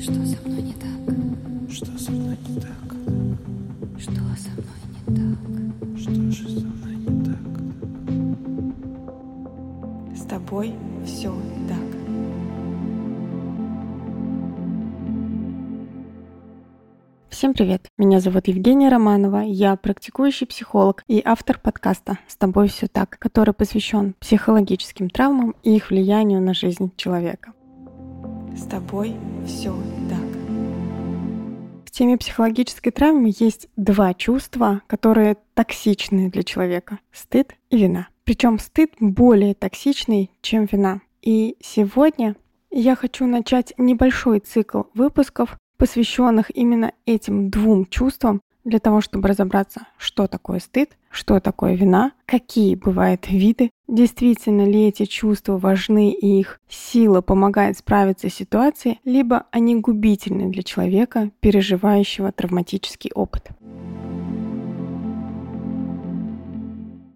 Что со мной не так? Что со мной не так? Что со мной не так? Что же со мной не так? С тобой все так. Всем привет! Меня зовут Евгения Романова, я практикующий психолог и автор подкаста «С тобой все так», который посвящен психологическим травмам и их влиянию на жизнь человека. С тобой все так. В теме психологической травмы есть два чувства, которые токсичны для человека — стыд и вина. Причем стыд более токсичный, чем вина. И сегодня я хочу начать небольшой цикл выпусков, посвященных именно этим двум чувствам, для того, чтобы разобраться, что такое стыд, что такое вина, какие бывают виды, действительно ли эти чувства важны и их сила помогает справиться с ситуацией, либо они губительны для человека, переживающего травматический опыт.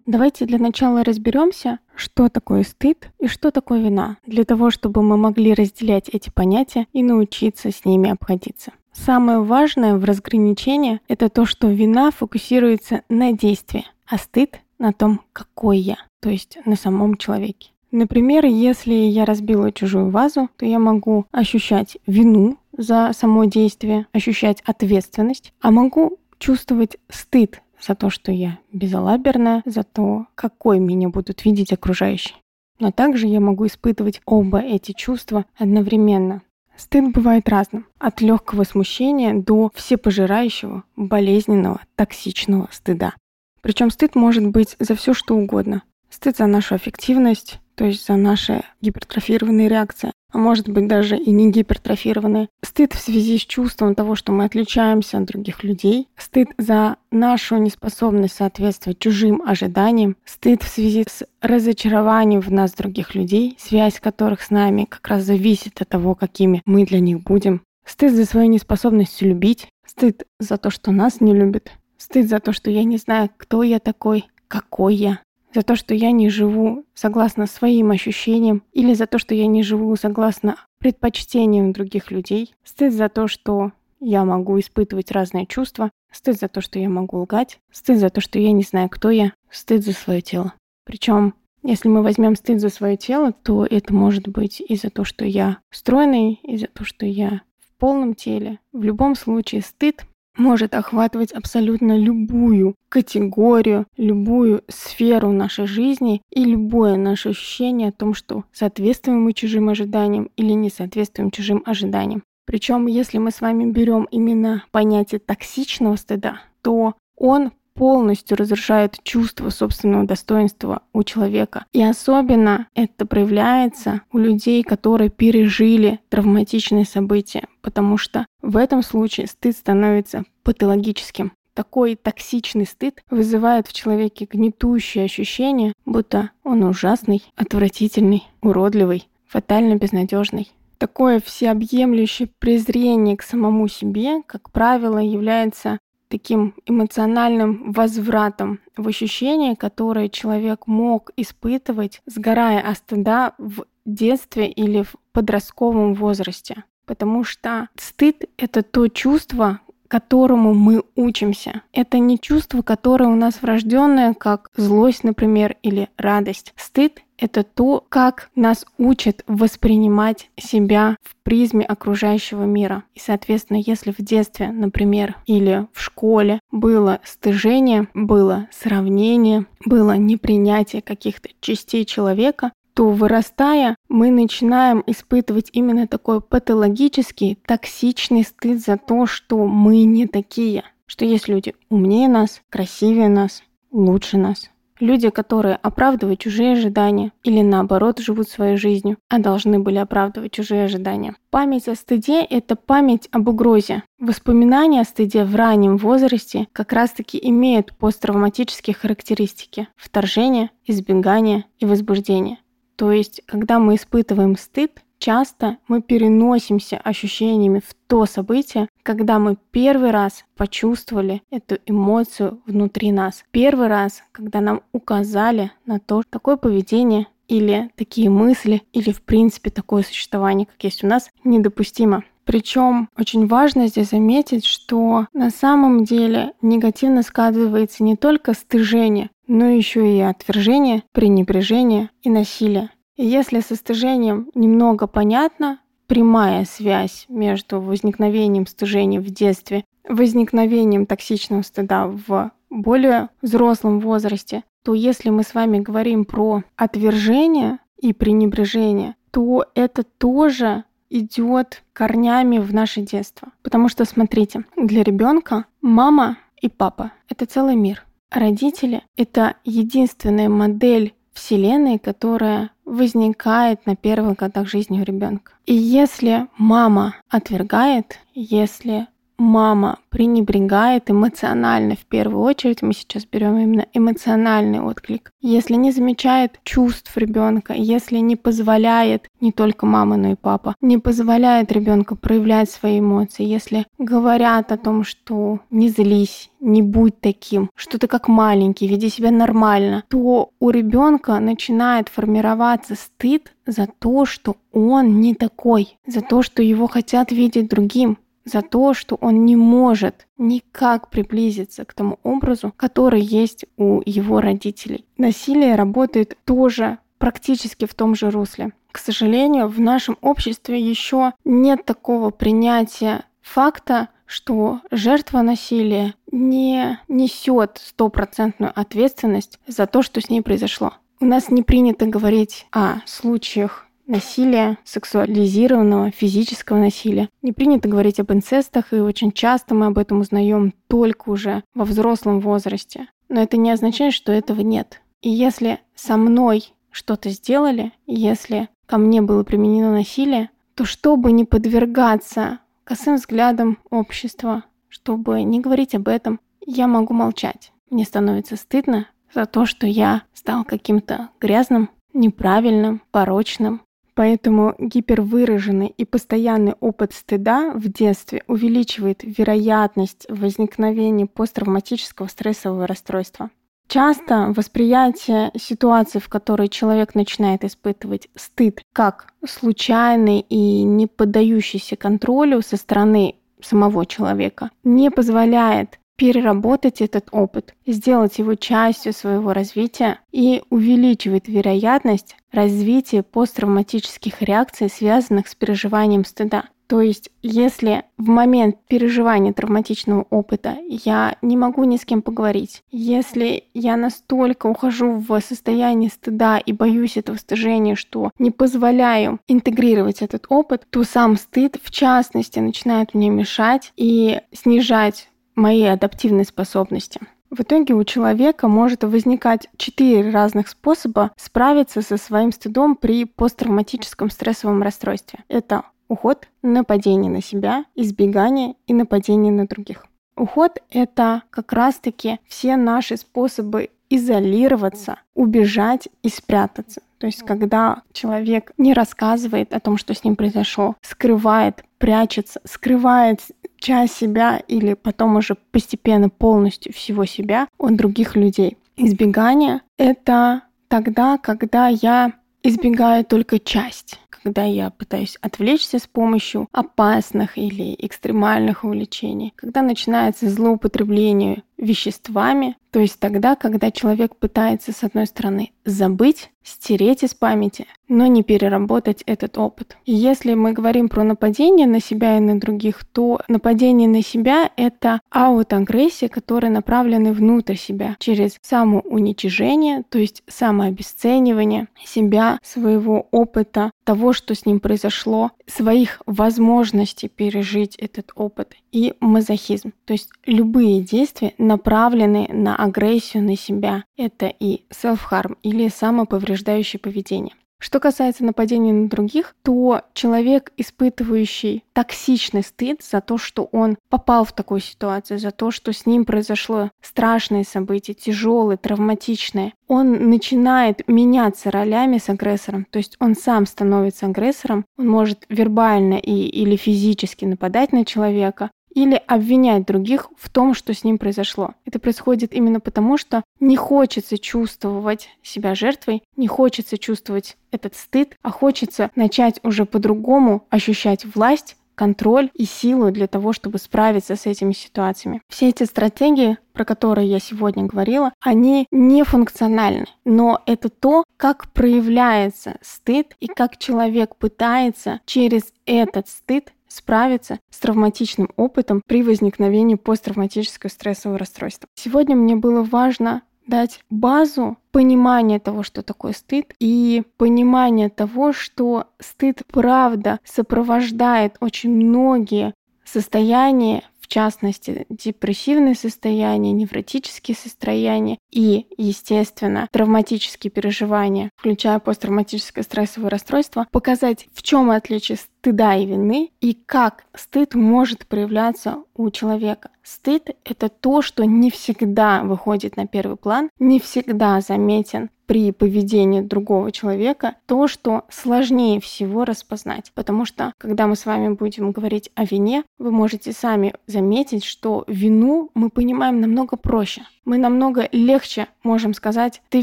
Давайте для начала разберемся, что такое стыд и что такое вина, для того, чтобы мы могли разделять эти понятия и научиться с ними обходиться. Самое важное в разграничении — это то, что вина фокусируется на действии, а стыд — на том, какой я, то есть на самом человеке. Например, если я разбила чужую вазу, то я могу ощущать вину за само действие, ощущать ответственность, а могу чувствовать стыд за то, что я безалаберная, за то, какой меня будут видеть окружающие. Но также я могу испытывать оба эти чувства одновременно. Стыд бывает разным. От легкого смущения до всепожирающего, болезненного, токсичного стыда. Причем стыд может быть за все что угодно. Стыд за нашу аффективность, то есть за наши гипертрофированные реакции, а может быть даже и не гипертрофированные. Стыд в связи с чувством того, что мы отличаемся от других людей. Стыд за нашу неспособность соответствовать чужим ожиданиям. Стыд в связи с разочарованием в нас других людей, связь которых с нами как раз зависит от того, какими мы для них будем. Стыд за свою неспособность любить. Стыд за то, что нас не любят. Стыд за то, что я не знаю, кто я такой, какой я за то, что я не живу согласно своим ощущениям или за то, что я не живу согласно предпочтениям других людей, стыд за то, что я могу испытывать разные чувства, стыд за то, что я могу лгать, стыд за то, что я не знаю, кто я, стыд за свое тело. Причем, если мы возьмем стыд за свое тело, то это может быть и за то, что я стройный, и за то, что я в полном теле. В любом случае, стыд может охватывать абсолютно любую категорию, любую сферу нашей жизни и любое наше ощущение о том, что соответствуем мы чужим ожиданиям или не соответствуем чужим ожиданиям. Причем, если мы с вами берем именно понятие токсичного стыда, то он полностью разрушает чувство собственного достоинства у человека. И особенно это проявляется у людей, которые пережили травматичные события, потому что в этом случае стыд становится патологическим. Такой токсичный стыд вызывает в человеке гнетущее ощущение, будто он ужасный, отвратительный, уродливый, фатально безнадежный. Такое всеобъемлющее презрение к самому себе, как правило, является таким эмоциональным возвратом в ощущения, которые человек мог испытывать, сгорая от стыда в детстве или в подростковом возрасте. Потому что стыд — это то чувство, которому мы учимся. Это не чувство, которое у нас врожденное, как злость, например, или радость. Стыд — это то, как нас учат воспринимать себя в призме окружающего мира. И, соответственно, если в детстве, например, или в школе было стыжение, было сравнение, было непринятие каких-то частей человека, то вырастая, мы начинаем испытывать именно такой патологический, токсичный стыд за то, что мы не такие, что есть люди умнее нас, красивее нас, лучше нас. Люди, которые оправдывают чужие ожидания или наоборот живут своей жизнью, а должны были оправдывать чужие ожидания. Память о стыде – это память об угрозе. Воспоминания о стыде в раннем возрасте как раз-таки имеют посттравматические характеристики – вторжение, избегание и возбуждение. То есть, когда мы испытываем стыд, часто мы переносимся ощущениями в то событие, когда мы первый раз почувствовали эту эмоцию внутри нас. Первый раз, когда нам указали на то, такое поведение или такие мысли, или в принципе такое существование, как есть у нас, недопустимо. Причем очень важно здесь заметить, что на самом деле негативно сказывается не только стыжение, но еще и отвержение, пренебрежение и насилие. И если со стыжением немного понятно, прямая связь между возникновением стыжения в детстве, возникновением токсичного стыда в более взрослом возрасте, то если мы с вами говорим про отвержение и пренебрежение, то это тоже идет корнями в наше детство. Потому что, смотрите, для ребенка мама и папа — это целый мир. Родители — это единственная модель Вселенной, которая возникает на первых годах жизни у ребенка. И если мама отвергает, если мама пренебрегает эмоционально в первую очередь, мы сейчас берем именно эмоциональный отклик. Если не замечает чувств ребенка, если не позволяет не только мама, но и папа, не позволяет ребенку проявлять свои эмоции, если говорят о том, что не злись, не будь таким, что ты как маленький, веди себя нормально, то у ребенка начинает формироваться стыд за то, что он не такой, за то, что его хотят видеть другим, за то, что он не может никак приблизиться к тому образу, который есть у его родителей. Насилие работает тоже практически в том же русле. К сожалению, в нашем обществе еще нет такого принятия факта, что жертва насилия не несет стопроцентную ответственность за то, что с ней произошло. У нас не принято говорить о случаях насилия, сексуализированного, физического насилия. Не принято говорить об инцестах, и очень часто мы об этом узнаем только уже во взрослом возрасте. Но это не означает, что этого нет. И если со мной что-то сделали, если ко мне было применено насилие, то чтобы не подвергаться косым взглядам общества, чтобы не говорить об этом, я могу молчать. Мне становится стыдно за то, что я стал каким-то грязным, неправильным, порочным, Поэтому гипервыраженный и постоянный опыт стыда в детстве увеличивает вероятность возникновения посттравматического стрессового расстройства. Часто восприятие ситуации, в которой человек начинает испытывать стыд, как случайный и не поддающийся контролю со стороны самого человека, не позволяет переработать этот опыт, сделать его частью своего развития и увеличивает вероятность развития посттравматических реакций, связанных с переживанием стыда. То есть, если в момент переживания травматичного опыта я не могу ни с кем поговорить, если я настолько ухожу в состояние стыда и боюсь этого стыжения, что не позволяю интегрировать этот опыт, то сам стыд, в частности, начинает мне мешать и снижать мои адаптивные способности. В итоге у человека может возникать четыре разных способа справиться со своим стыдом при посттравматическом стрессовом расстройстве. Это уход, нападение на себя, избегание и нападение на других. Уход — это как раз-таки все наши способы изолироваться, убежать и спрятаться. То есть, когда человек не рассказывает о том, что с ним произошло, скрывает, прячется, скрывает часть себя или потом уже постепенно полностью всего себя от других людей. Избегание — это тогда, когда я избегаю только часть когда я пытаюсь отвлечься с помощью опасных или экстремальных увлечений, когда начинается злоупотребление веществами, то есть тогда, когда человек пытается, с одной стороны, забыть, стереть из памяти, но не переработать этот опыт. Если мы говорим про нападение на себя и на других, то нападение на себя — это аутоагрессия, которая направлена внутрь себя через самоуничижение, то есть самообесценивание себя, своего опыта, того, что с ним произошло, своих возможностей пережить этот опыт и мазохизм. То есть любые действия направлены на агрессию на себя. Это и self-harm или самоповреждающее поведение. Что касается нападения на других, то человек, испытывающий токсичный стыд за то, что он попал в такую ситуацию, за то, что с ним произошло страшное событие, тяжелое, травматичное, он начинает меняться ролями с агрессором. То есть он сам становится агрессором, он может вербально и, или физически нападать на человека, или обвинять других в том, что с ним произошло. Это происходит именно потому, что не хочется чувствовать себя жертвой, не хочется чувствовать этот стыд, а хочется начать уже по-другому ощущать власть контроль и силу для того, чтобы справиться с этими ситуациями. Все эти стратегии, про которые я сегодня говорила, они не функциональны, но это то, как проявляется стыд и как человек пытается через этот стыд справиться с травматичным опытом при возникновении посттравматического стрессового расстройства. Сегодня мне было важно дать базу понимания того, что такое стыд, и понимание того, что стыд правда сопровождает очень многие состояния частности, депрессивные состояния, невротические состояния и, естественно, травматические переживания, включая посттравматическое стрессовое расстройство, показать, в чем отличие стыда и вины и как стыд может проявляться у человека. Стыд — это то, что не всегда выходит на первый план, не всегда заметен при поведении другого человека то, что сложнее всего распознать. Потому что, когда мы с вами будем говорить о вине, вы можете сами заметить, что вину мы понимаем намного проще. Мы намного легче можем сказать «ты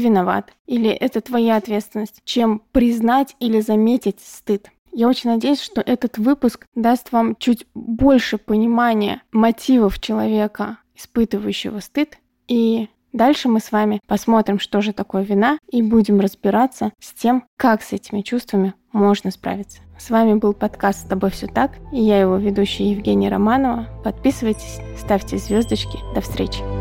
виноват» или «это твоя ответственность», чем признать или заметить стыд. Я очень надеюсь, что этот выпуск даст вам чуть больше понимания мотивов человека, испытывающего стыд, и Дальше мы с вами посмотрим, что же такое вина, и будем разбираться с тем, как с этими чувствами можно справиться. С вами был подкаст «С тобой все так», и я его ведущая Евгения Романова. Подписывайтесь, ставьте звездочки. До встречи!